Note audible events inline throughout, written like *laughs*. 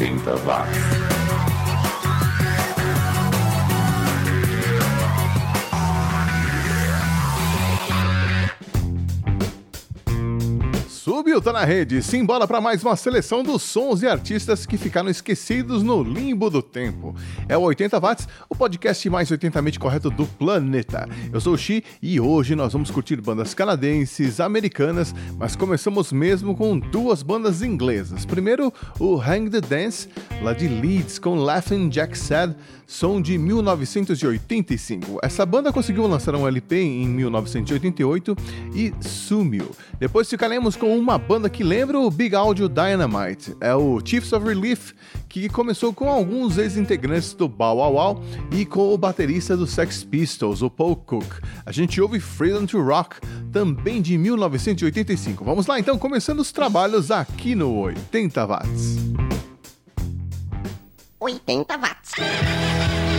80 watts. Subiu, tá na rede. Simbora para mais uma seleção dos sons e artistas que ficaram esquecidos no limbo do tempo. É o 80 Watts, o podcast mais 80mente correto do planeta. Eu sou o Xi e hoje nós vamos curtir bandas canadenses, americanas, mas começamos mesmo com duas bandas inglesas. Primeiro, o Hang the Dance, lá de Leeds, com Laughing Jack Said, som de 1985. Essa banda conseguiu lançar um LP em 1988 e sumiu. Depois ficaremos com uma banda que lembra o Big Audio Dynamite. É o Chiefs of Relief, que começou com alguns ex-integrantes do Bow Wow Wow e com o baterista do Sex Pistols, o Paul Cook. A gente ouve Freedom to Rock, também de 1985. Vamos lá então, começando os trabalhos aqui no 80 Watts. 80 watts.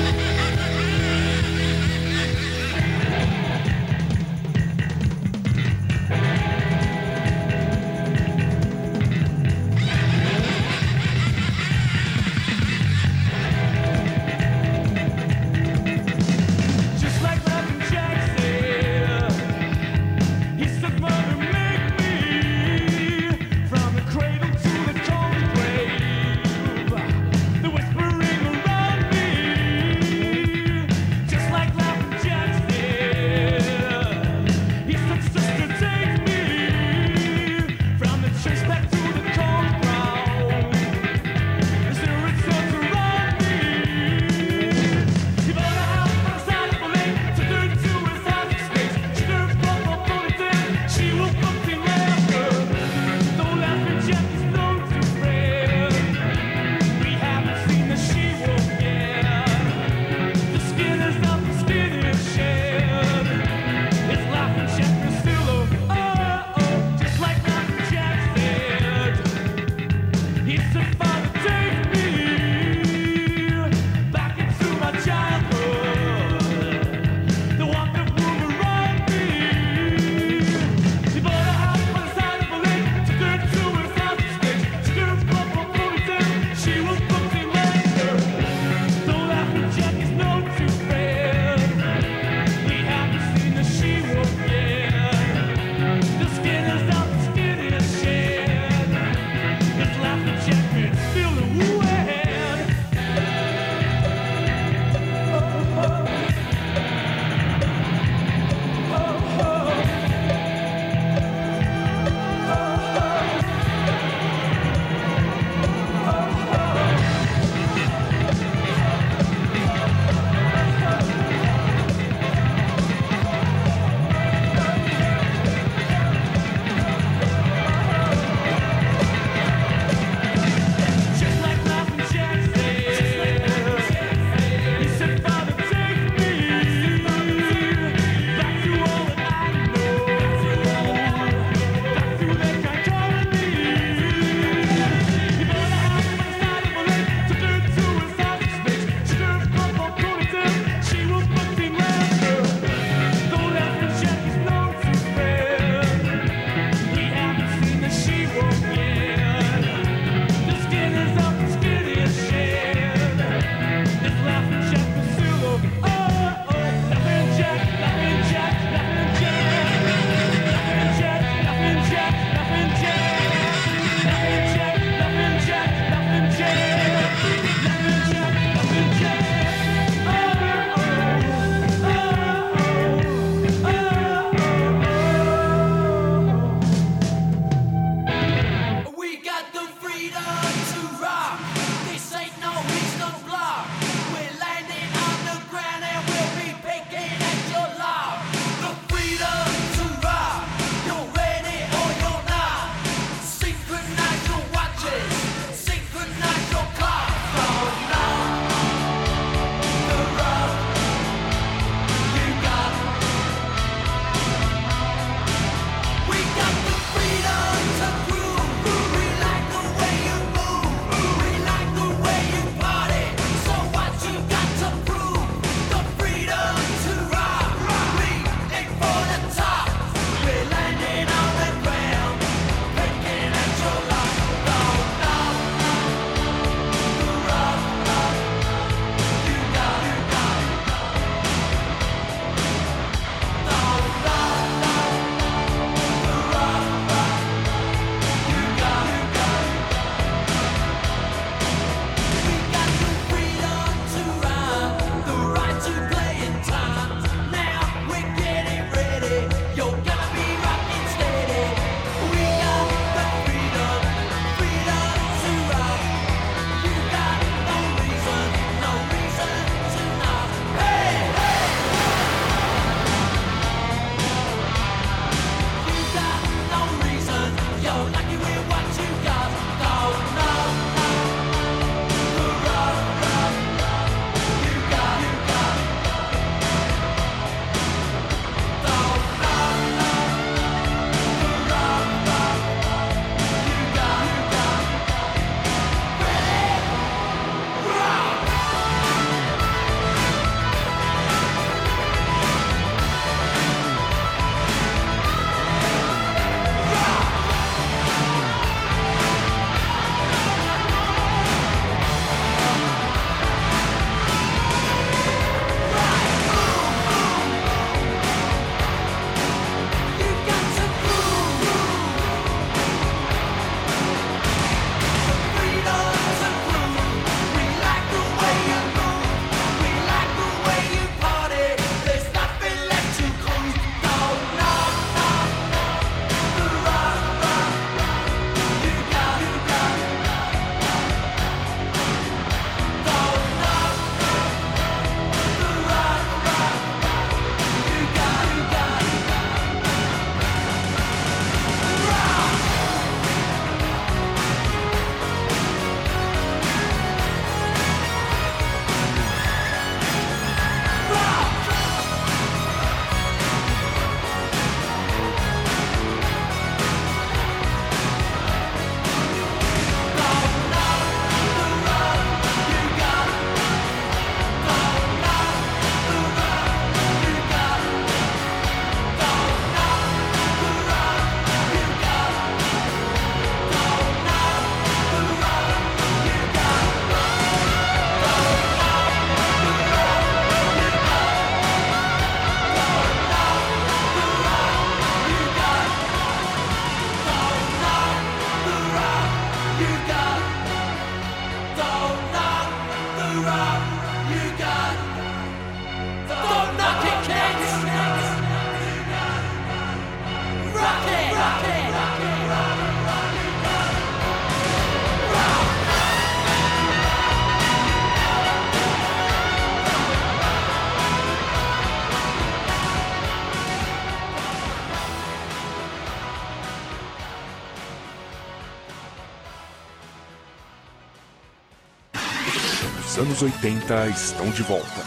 Anos 80 estão de volta.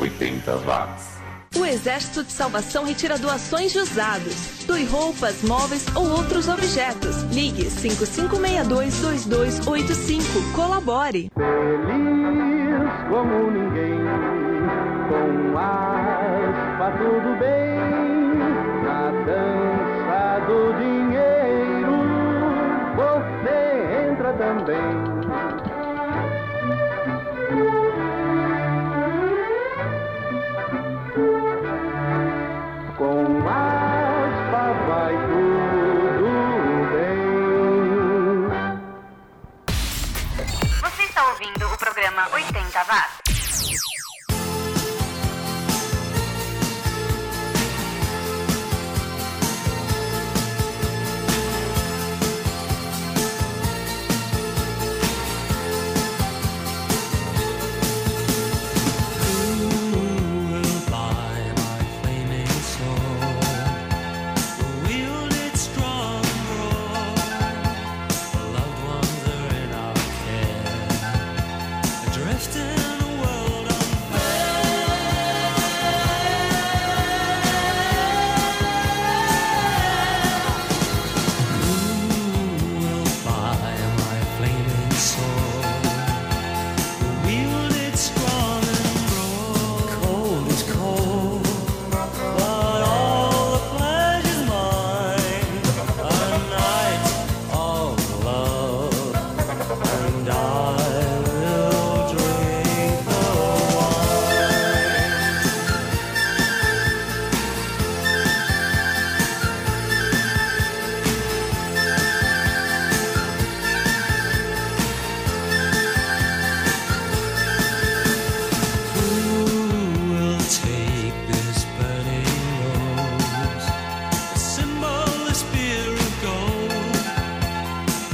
80 watts. O Exército de Salvação retira doações de usados. Doe roupas, móveis ou outros objetos. Ligue 5562-2285. Colabore. Feliz como ninguém, com aspa tudo bem, na dança do dinheiro, você entra também.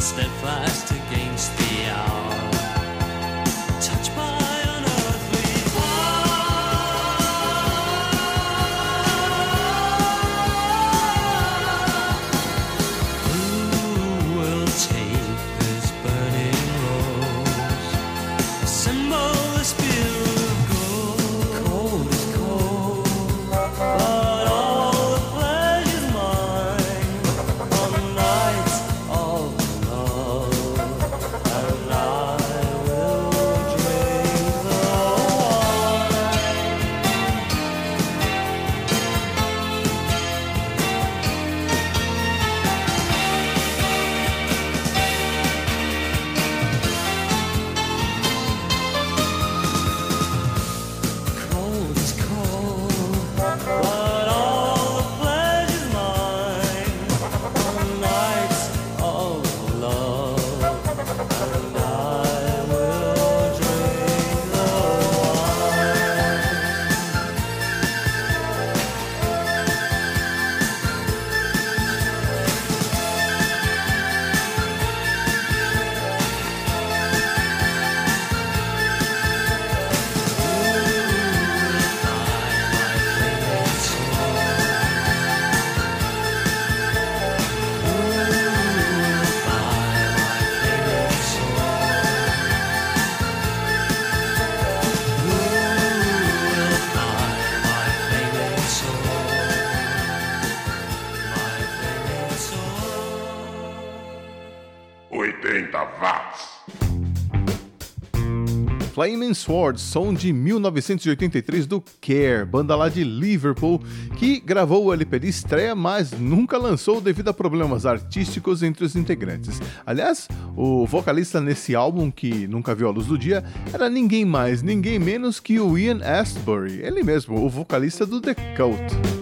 Steadfast watts. Flaming Sword, som de 1983 do Care, banda lá de Liverpool, que gravou o LP de estreia, mas nunca lançou devido a problemas artísticos entre os integrantes. Aliás, o vocalista nesse álbum, que nunca viu a luz do dia, era ninguém mais, ninguém menos que o Ian Astbury, ele mesmo, o vocalista do The Cult.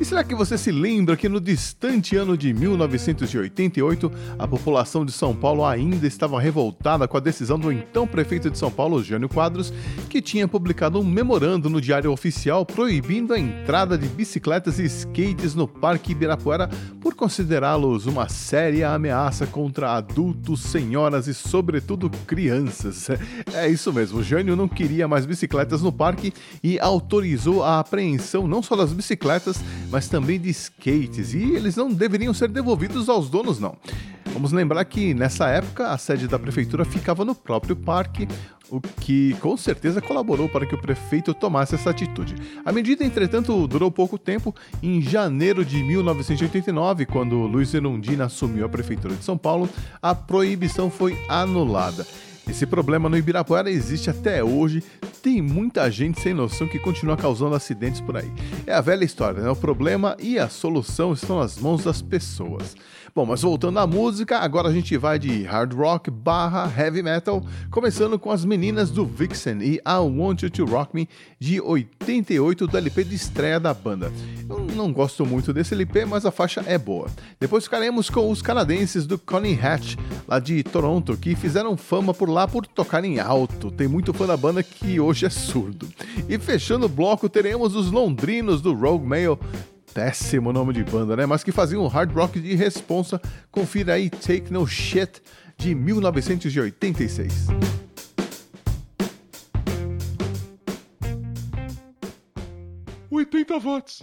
E será que você se lembra que no distante ano de 1988 a população de São Paulo ainda estava revoltada com a decisão do então prefeito de São Paulo, Jânio Quadros, que tinha publicado um memorando no Diário Oficial proibindo a entrada de bicicletas e skates no Parque Ibirapuera por considerá-los uma séria ameaça contra adultos, senhoras e, sobretudo, crianças. *laughs* É isso mesmo, Jânio não queria mais bicicletas no parque e autorizou a apreensão não só das bicicletas, mas também de skates, e eles não deveriam ser devolvidos aos donos, não. Vamos lembrar que nessa época a sede da prefeitura ficava no próprio parque, o que com certeza colaborou para que o prefeito tomasse essa atitude. A medida, entretanto, durou pouco tempo. Em janeiro de 1989, quando Luiz Erundina assumiu a prefeitura de São Paulo, a proibição foi anulada. Esse problema no Ibirapuera existe até hoje. Tem muita gente sem noção que continua causando acidentes por aí. É a velha história, né? O problema e a solução estão nas mãos das pessoas. Bom, mas voltando à música, agora a gente vai de hard rock barra heavy metal, começando com as meninas do Vixen e I Want You to Rock Me de 88 do LP de estreia da banda. Eu não gosto muito desse LP, mas a faixa é boa. Depois ficaremos com os canadenses do Connie Hatch, lá de Toronto, que fizeram fama por lá por tocarem alto. Tem muito fã da banda que hoje é surdo. E fechando o bloco, teremos os londrinos do Rogue Mail péssimo nome de banda, né? Mas que faziam um hard rock de responsa. Confira aí Take No Shit de 1986. 80 watts.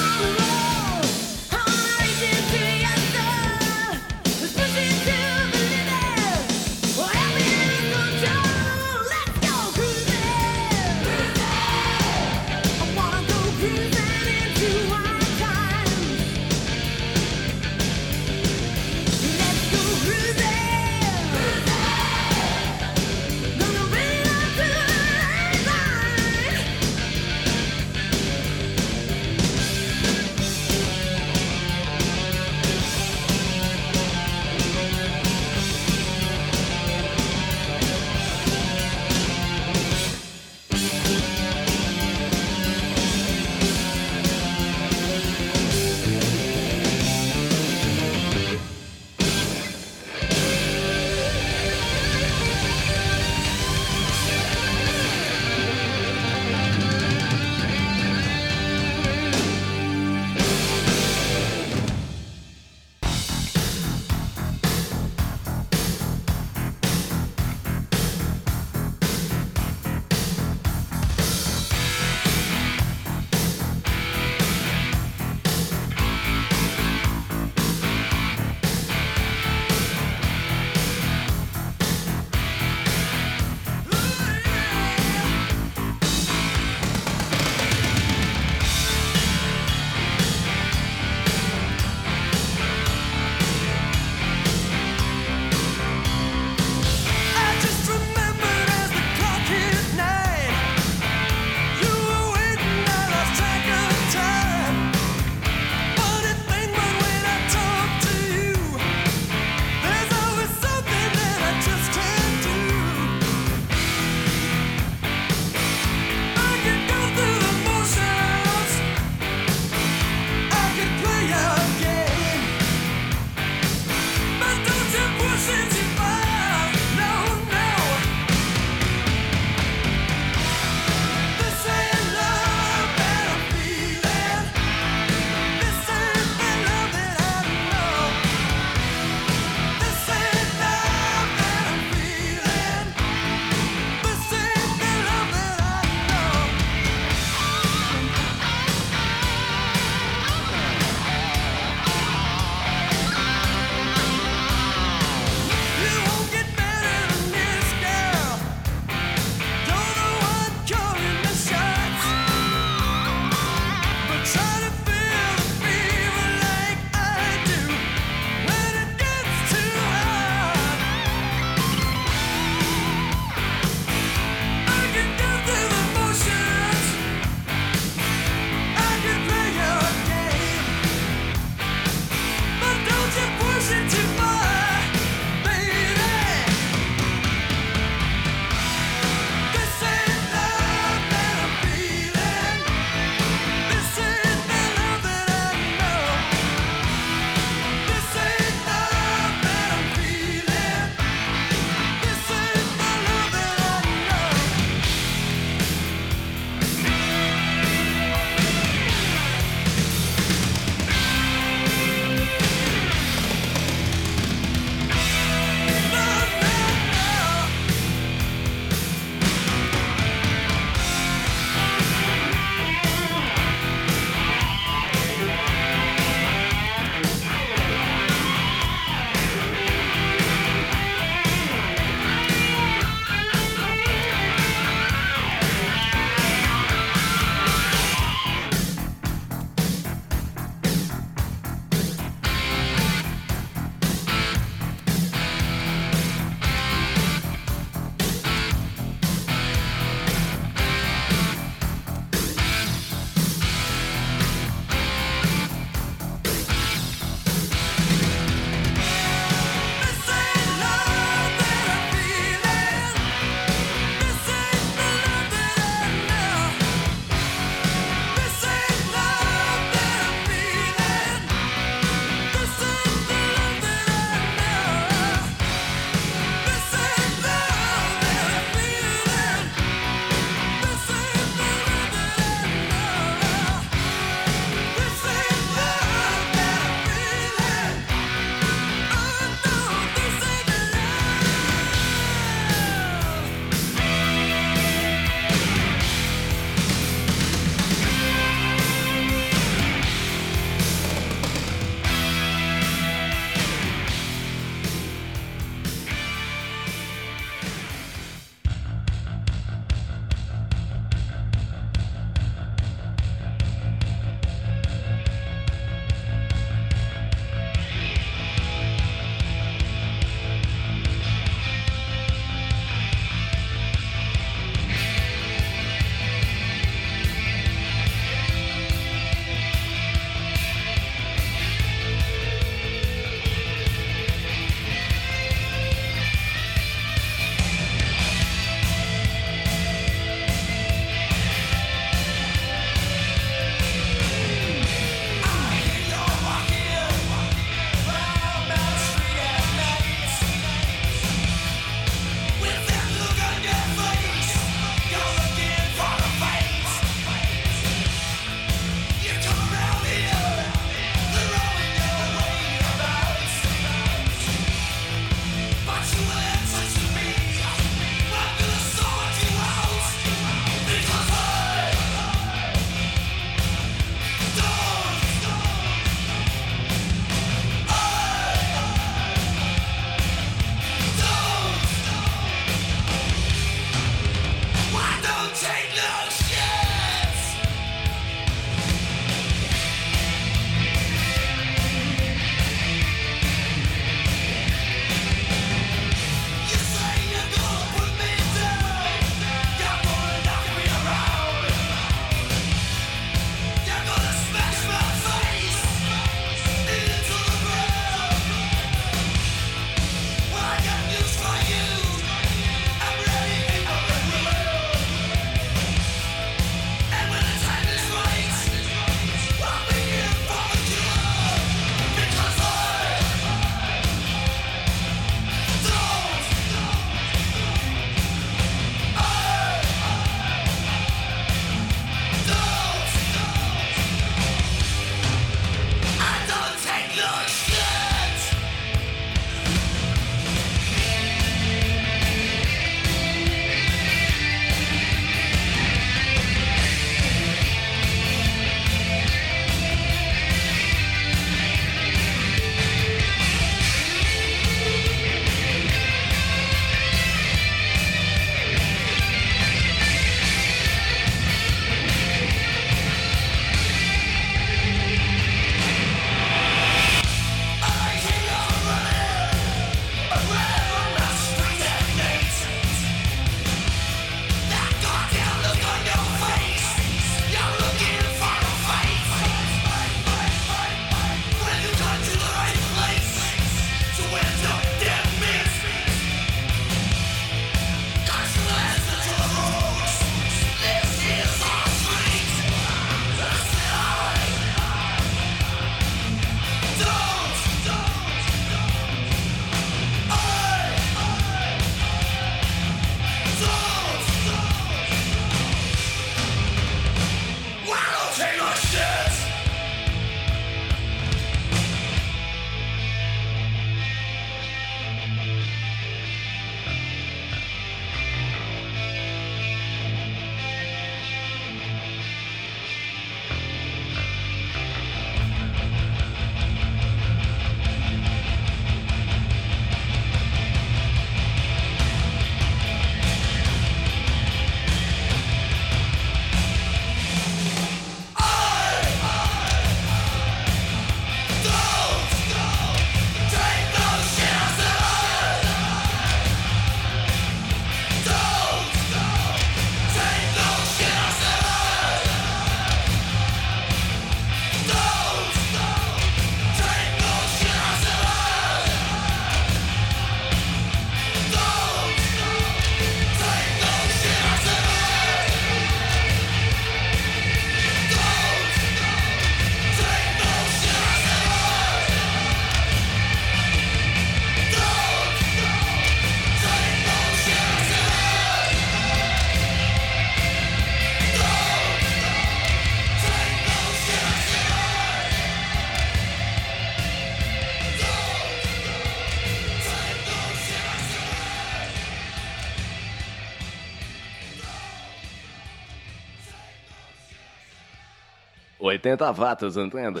80 watts, entende?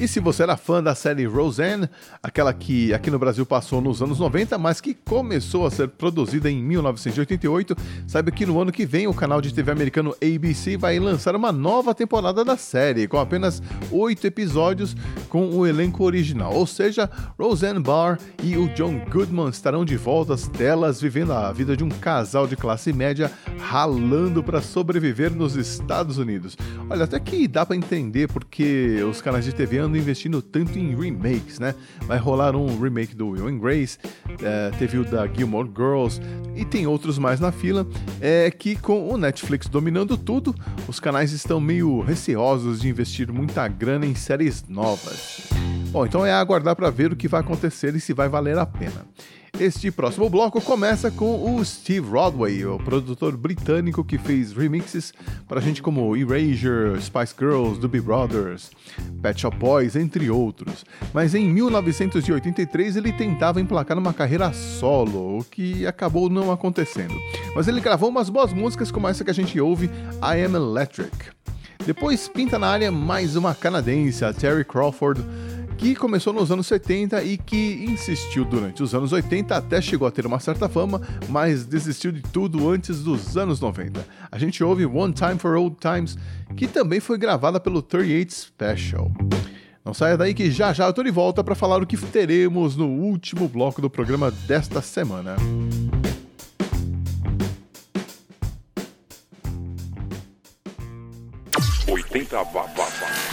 E se você era fã da série Roseanne, aquela que aqui no Brasil passou nos anos 90, mas que começou a ser produzida em 1988, saiba que no ano que vem o canal de TV americano ABC vai lançar uma nova temporada da série, com apenas oito episódios com o elenco original. Ou seja, Roseanne Barr e o John Goodman estarão de volta às telas, vivendo a vida de um casal de classe média ralando para sobreviver nos Estados Unidos. Olha, até que dá para entender porque os canais de TV andam investindo tanto em remakes, né? Vai rolar um remake do Will and Grace, é, teve o da Gilmore Girls e tem outros mais na fila. É que com o Netflix dominando tudo, os canais estão meio receosos de investir muita grana em séries novas. Bom, então é aguardar para ver o que vai acontecer e se vai valer a pena. Este próximo bloco começa com o Steve Rodway, o produtor britânico que fez remixes para gente como Erasure, Spice Girls, Doobie Brothers, Pet Shop Boys, entre outros. Mas em 1983 ele tentava emplacar uma carreira solo, o que acabou não acontecendo. Mas ele gravou umas boas músicas como essa que a gente ouve, I Am Electric. Depois pinta na área mais uma canadense, a Terry Crawford, que começou nos anos 70 e que insistiu durante os anos 80 até chegou a ter uma certa fama, mas desistiu de tudo antes dos anos 90. A gente ouve One Time for Old Times, que também foi gravada pelo 38 Special. Não saia daí que já já eu tô de volta para falar o que teremos no último bloco do programa desta semana. 80 watts.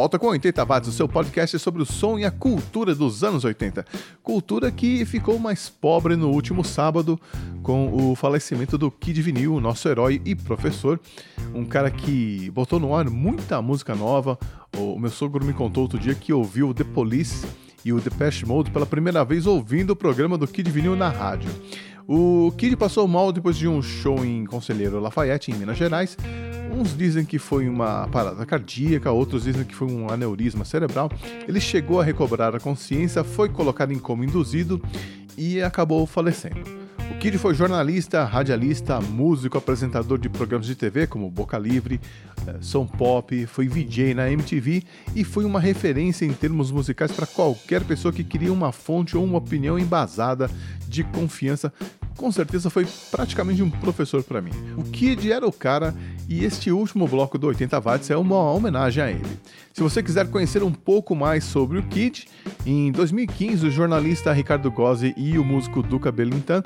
Volta com 80 Watts, o seu podcast sobre o som e a cultura dos anos 80. Cultura que ficou mais pobre no último sábado com o falecimento do Kid Vinil, nosso herói e professor. Um cara que botou no ar muita música nova. O meu sogro me contou outro dia que ouviu The Police e o Depeche Mode pela primeira vez ouvindo o programa do Kid Vinil na rádio. O Kid passou mal depois de um show em Conselheiro Lafayette, em Minas Gerais. Uns dizem que foi uma parada cardíaca, outros dizem que foi um aneurisma cerebral. Ele chegou a recobrar a consciência, foi colocado em coma induzido e acabou falecendo. O Kid foi jornalista, radialista, músico, apresentador de programas de TV como Boca Livre, eh, Som Pop, foi VJ na MTV e foi uma referência em termos musicais para qualquer pessoa que queria uma fonte ou uma opinião embasada de confiança. Com certeza foi praticamente um professor para mim. O Kid era o cara e este último bloco do 80 Watts é uma homenagem a ele. Se você quiser conhecer um pouco mais sobre o Kid, em 2015 o jornalista Ricardo Gozzi e o músico Duca Belintan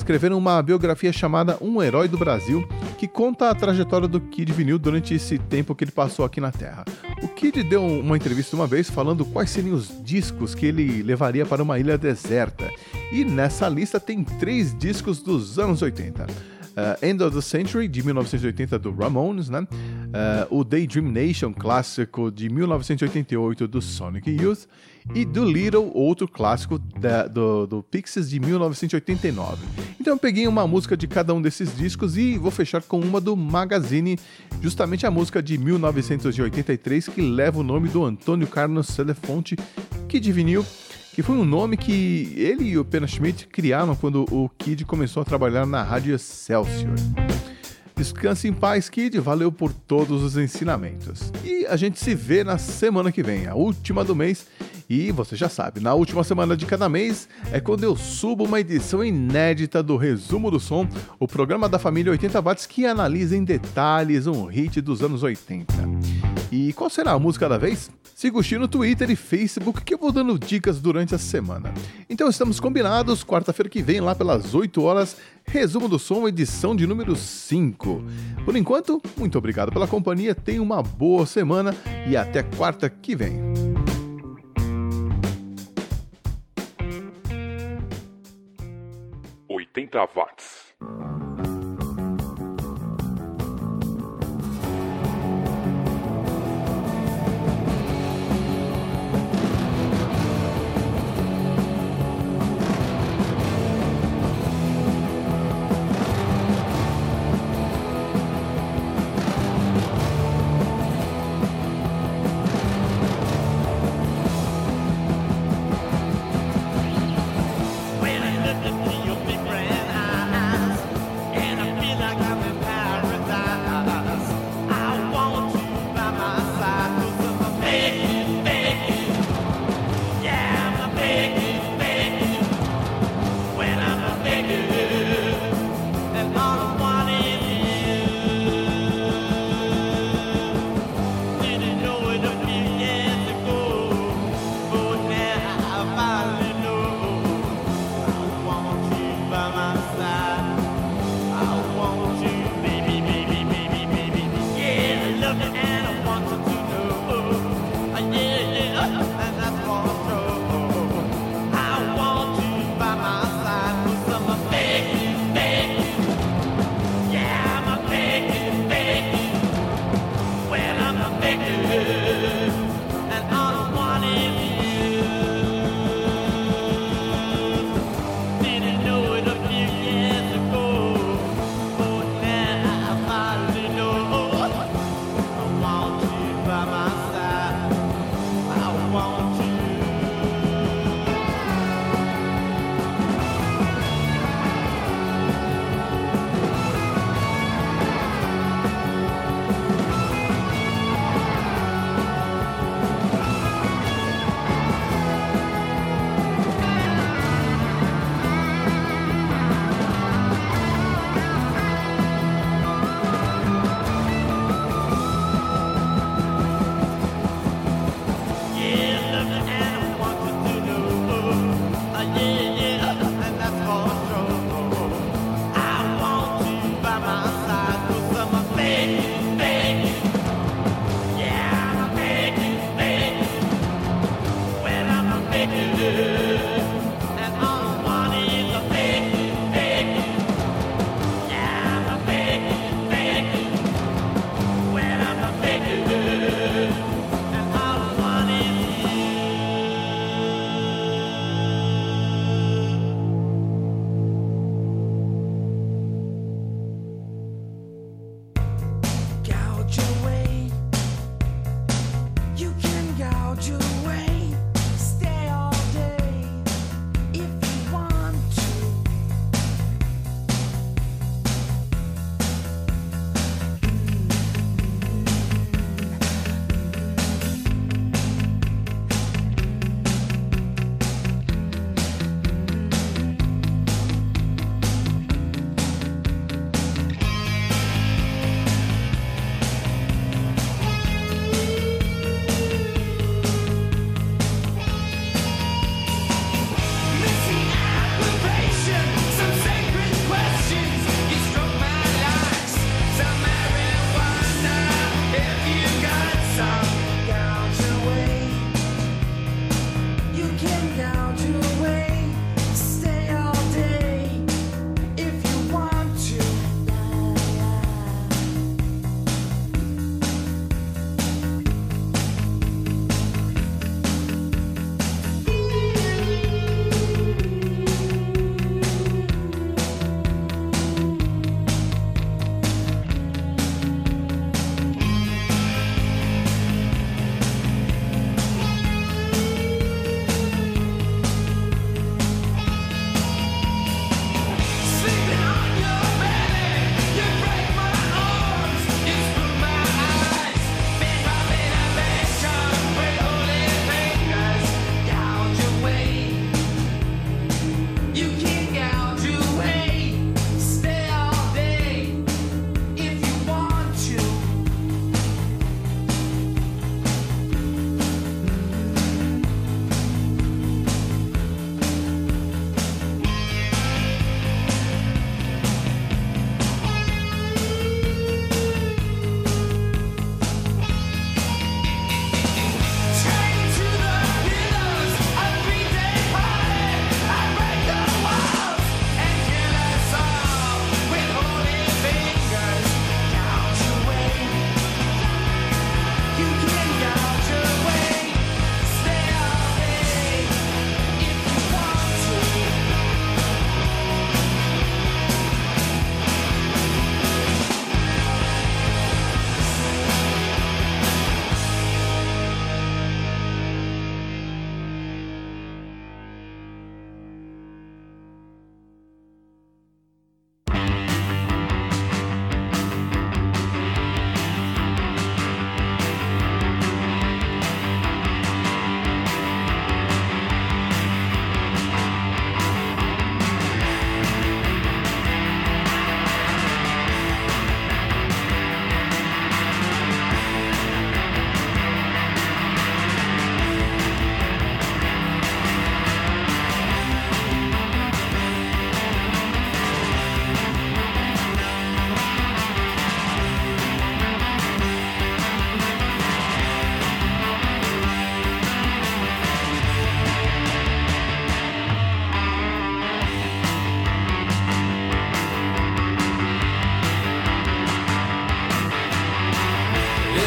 escreveram uma biografia chamada Um Herói do Brasil, que conta a trajetória do Kid Vinil durante esse tempo que ele passou aqui na Terra. O Kid deu uma entrevista uma vez falando quais seriam os discos que ele levaria para uma ilha deserta. E nessa lista tem três discos dos anos 80. Uh, End of the Century, de 1980, do Ramones, né? Uh, o Daydream Nation, clássico de 1988, do Sonic Youth. E do Little, outro clássico da- do, do Pixies, de 1989. Então eu peguei uma música de cada um desses discos e vou fechar com uma do Magazine, justamente a música de 1983, que leva o nome do Antônio Carlos Celefonte, que de vinil que foi um nome que ele e o Pena Schmidt criaram quando o Kid começou a trabalhar na Rádio Excelsior. Descanse em paz, Kid. Valeu por todos os ensinamentos. E a gente se vê na semana que vem, a última do mês. E você já sabe, na última semana de cada mês é quando eu subo uma edição inédita do Resumo do Som, o programa da família 80 Watts que analisa em detalhes um hit dos anos 80. E qual será a música da vez? Siga o no Twitter e Facebook que eu vou dando dicas durante a semana. Então estamos combinados, quarta-feira que vem, lá pelas 8 horas, Resumo do Som, edição de número 5. Por enquanto, muito obrigado pela companhia, tenha uma boa semana e até quarta que vem. Oitenta watts.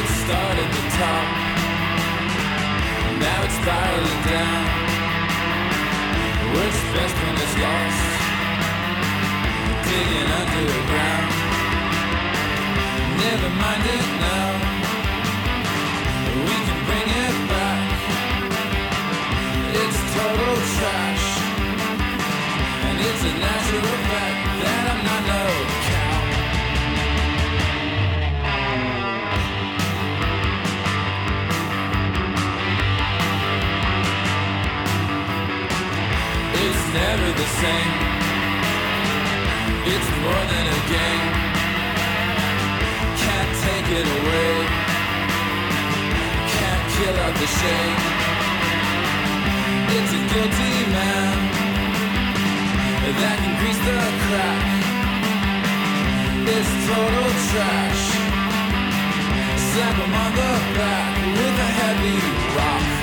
it started the top. Now it's spiraling down. Works best when it's lost. Digging underground. Never mind it now. We can bring it back. It's total trash. And it's a natural fact that I'm not no never the same. It's more than a game. Can't take it away. Can't kill out the shame. It's a guilty man that can grease the crack. It's total trash. Slap him on the back with a heavy rock.